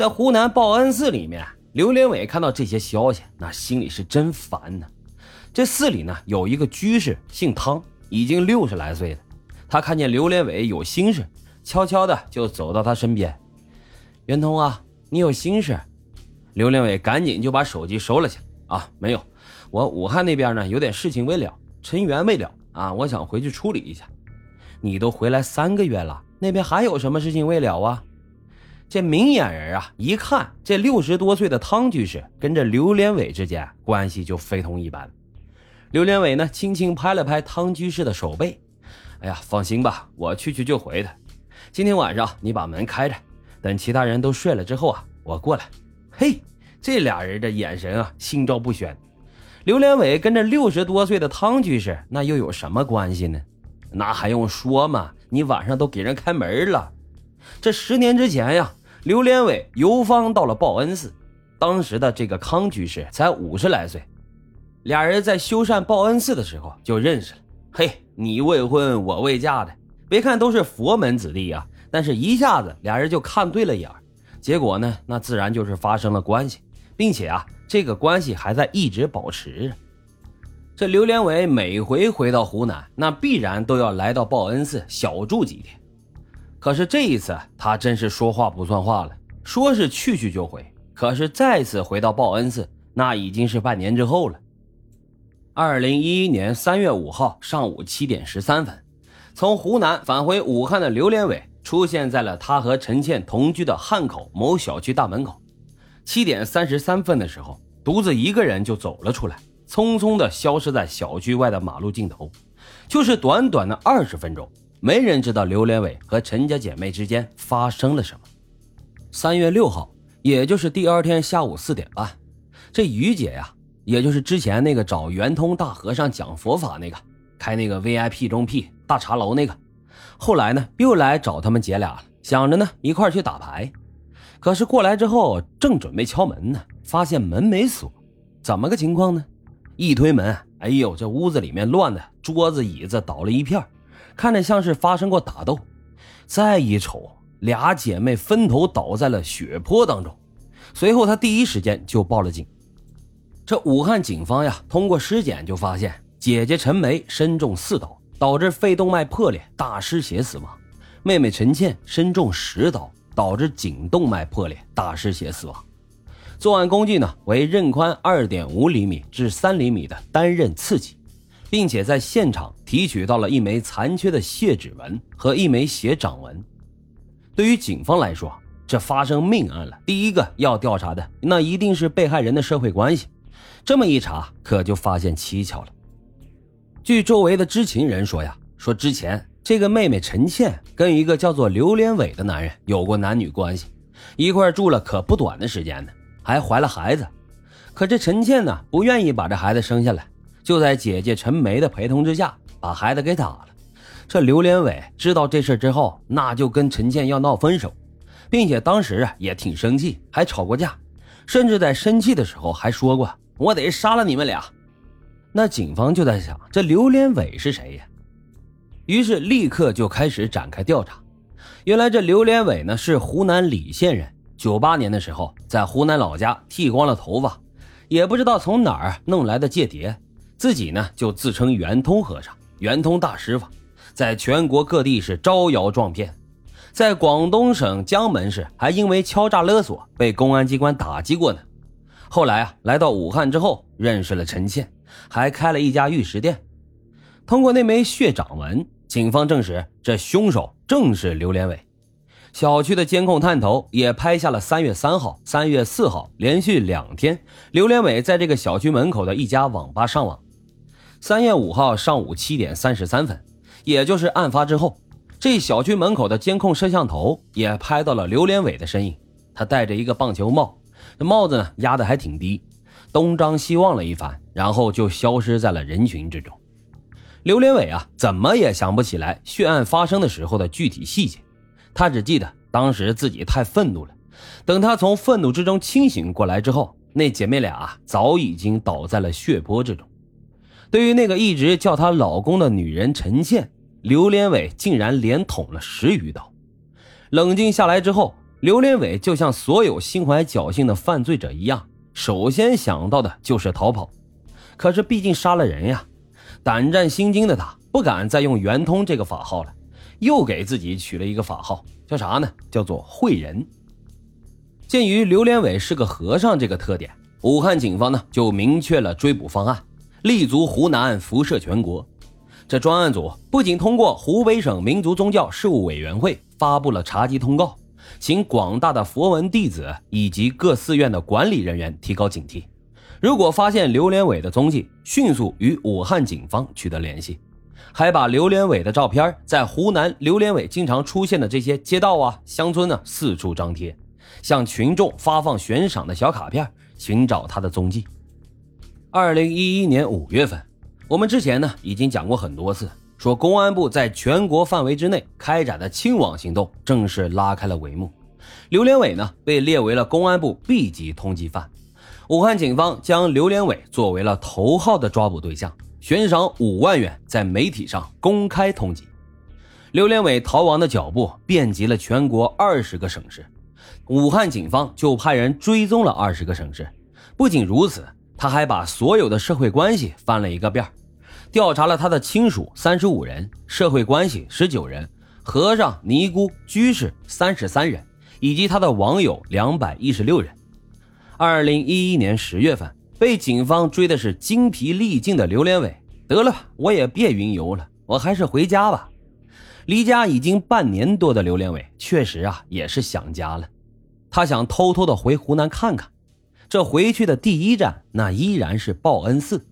在湖南报恩寺里面，刘连伟看到这些消息，那心里是真烦呢。这寺里呢有一个居士，姓汤，已经六十来岁了。他看见刘连伟有心事，悄悄的就走到他身边。圆通啊，你有心事？刘连伟赶紧就把手机收了下。啊，没有，我武汉那边呢有点事情未了，尘缘未了啊，我想回去处理一下。你都回来三个月了，那边还有什么事情未了啊？这明眼人啊，一看这六十多岁的汤居士跟这刘连伟之间关系就非同一般。刘连伟呢，轻轻拍了拍汤居士的手背，哎呀，放心吧，我去去就回的。今天晚上你把门开着，等其他人都睡了之后啊，我过来。嘿。这俩人的眼神啊，心照不宣。刘连伟跟这六十多岁的汤居士，那又有什么关系呢？那还用说吗？你晚上都给人开门了。这十年之前呀，刘连伟游方到了报恩寺，当时的这个康居士才五十来岁，俩人在修缮报恩寺的时候就认识了。嘿，你未婚我未嫁的，别看都是佛门子弟啊，但是一下子俩人就看对了眼结果呢，那自然就是发生了关系。并且啊，这个关系还在一直保持着。这刘连伟每回回到湖南，那必然都要来到报恩寺小住几天。可是这一次，他真是说话不算话了，说是去去就回，可是再次回到报恩寺，那已经是半年之后了。二零一一年三月五号上午七点十三分，从湖南返回武汉的刘连伟出现在了他和陈倩同居的汉口某小区大门口。七点三十三分的时候，独自一个人就走了出来，匆匆的消失在小区外的马路尽头。就是短短的二十分钟，没人知道刘连伟和陈家姐妹之间发生了什么。三月六号，也就是第二天下午四点半，这于姐呀，也就是之前那个找圆通大和尚讲佛法那个，开那个 VIP 中 P 大茶楼那个，后来呢又来找他们姐俩了，想着呢一块去打牌。可是过来之后，正准备敲门呢，发现门没锁，怎么个情况呢？一推门，哎呦，这屋子里面乱的，桌子椅子倒了一片，看着像是发生过打斗。再一瞅，俩姐妹分头倒在了血泊当中。随后，他第一时间就报了警。这武汉警方呀，通过尸检就发现，姐姐陈梅身中四刀，导致肺动脉破裂，大失血死亡；妹妹陈倩身中十刀。导致颈动脉破裂，大失血死亡。作案工具呢为刃宽二点五厘米至三厘米的单刃刺戟，并且在现场提取到了一枚残缺的血指纹和一枚血掌纹。对于警方来说，这发生命案了，第一个要调查的那一定是被害人的社会关系。这么一查，可就发现蹊跷了。据周围的知情人说呀，说之前。这个妹妹陈倩跟一个叫做刘连伟的男人有过男女关系，一块住了可不短的时间呢，还怀了孩子。可这陈倩呢，不愿意把这孩子生下来，就在姐姐陈梅的陪同之下，把孩子给打了。这刘连伟知道这事之后，那就跟陈倩要闹分手，并且当时啊也挺生气，还吵过架，甚至在生气的时候还说过：“我得杀了你们俩。”那警方就在想，这刘连伟是谁呀？于是立刻就开始展开调查。原来这刘连伟呢是湖南澧县人，九八年的时候在湖南老家剃光了头发，也不知道从哪儿弄来的间谍，自己呢就自称圆通和尚、圆通大师傅，在全国各地是招摇撞骗，在广东省江门市还因为敲诈勒索被公安机关打击过呢。后来啊来到武汉之后认识了陈倩，还开了一家玉石店。通过那枚血掌纹。警方证实，这凶手正是刘连伟。小区的监控探头也拍下了三月三号、三月四号连续两天，刘连伟在这个小区门口的一家网吧上网。三月五号上午七点三十三分，也就是案发之后，这小区门口的监控摄像头也拍到了刘连伟的身影。他戴着一个棒球帽，这帽子呢压得还挺低，东张西望了一番，然后就消失在了人群之中。刘连伟啊，怎么也想不起来血案发生的时候的具体细节，他只记得当时自己太愤怒了。等他从愤怒之中清醒过来之后，那姐妹俩早已经倒在了血泊之中。对于那个一直叫她老公的女人陈倩，刘连伟竟然连捅了十余刀。冷静下来之后，刘连伟就像所有心怀侥幸的犯罪者一样，首先想到的就是逃跑。可是毕竟杀了人呀，胆战心惊的他不敢再用圆通这个法号了，又给自己取了一个法号，叫啥呢？叫做慧人。鉴于刘连伟是个和尚这个特点，武汉警方呢就明确了追捕方案，立足湖南，辐射全国。这专案组不仅通过湖北省民族宗教事务委员会发布了查缉通告，请广大的佛门弟子以及各寺院的管理人员提高警惕。如果发现刘连伟的踪迹，迅速与武汉警方取得联系，还把刘连伟的照片在湖南刘连伟经常出现的这些街道啊、乡村呢四处张贴，向群众发放悬赏的小卡片，寻找他的踪迹。二零一一年五月份，我们之前呢已经讲过很多次，说公安部在全国范围之内开展的清网行动正式拉开了帷幕，刘连伟呢被列为了公安部 B 级通缉犯。武汉警方将刘连伟作为了头号的抓捕对象，悬赏五万元，在媒体上公开通缉。刘连伟逃亡的脚步遍及了全国二十个省市，武汉警方就派人追踪了二十个省市。不仅如此，他还把所有的社会关系翻了一个遍，调查了他的亲属三十五人，社会关系十九人，和尚、尼姑、居士三十三人，以及他的网友两百一十六人。二零一一年十月份，被警方追的是精疲力尽的刘连伟。得了，我也别云游了，我还是回家吧。离家已经半年多的刘连伟，确实啊，也是想家了。他想偷偷的回湖南看看。这回去的第一站，那依然是报恩寺。